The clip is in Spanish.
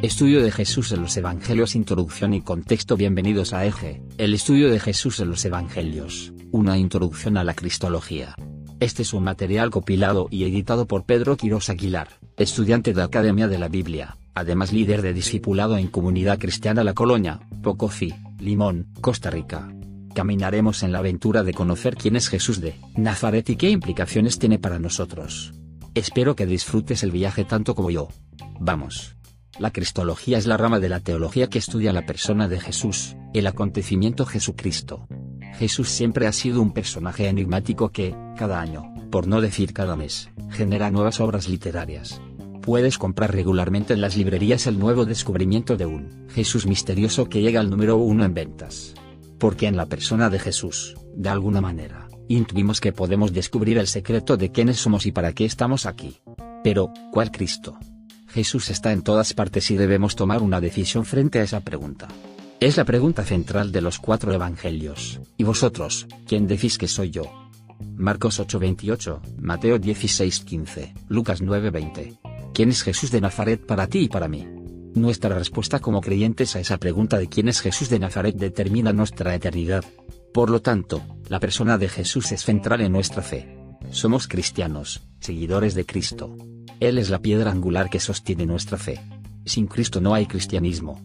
Estudio de Jesús en los Evangelios Introducción y Contexto Bienvenidos a Eje, el estudio de Jesús en los Evangelios, una introducción a la Cristología. Este es un material compilado y editado por Pedro Quiroz Aguilar, estudiante de Academia de la Biblia, además líder de discipulado en Comunidad Cristiana La Colonia, Pocofi, Limón, Costa Rica. Caminaremos en la aventura de conocer quién es Jesús de Nazaret y qué implicaciones tiene para nosotros. Espero que disfrutes el viaje tanto como yo. Vamos. La cristología es la rama de la teología que estudia la persona de Jesús, el acontecimiento Jesucristo. Jesús siempre ha sido un personaje enigmático que, cada año, por no decir cada mes, genera nuevas obras literarias. Puedes comprar regularmente en las librerías el nuevo descubrimiento de un Jesús misterioso que llega al número uno en ventas. Porque en la persona de Jesús, de alguna manera, intuimos que podemos descubrir el secreto de quiénes somos y para qué estamos aquí. Pero, ¿cuál Cristo? Jesús está en todas partes y debemos tomar una decisión frente a esa pregunta. Es la pregunta central de los cuatro evangelios. ¿Y vosotros, quién decís que soy yo? Marcos 8:28, Mateo 16:15, Lucas 9:20. ¿Quién es Jesús de Nazaret para ti y para mí? Nuestra respuesta como creyentes a esa pregunta de quién es Jesús de Nazaret determina nuestra eternidad. Por lo tanto, la persona de Jesús es central en nuestra fe. Somos cristianos, seguidores de Cristo. Él es la piedra angular que sostiene nuestra fe. Sin Cristo no hay cristianismo.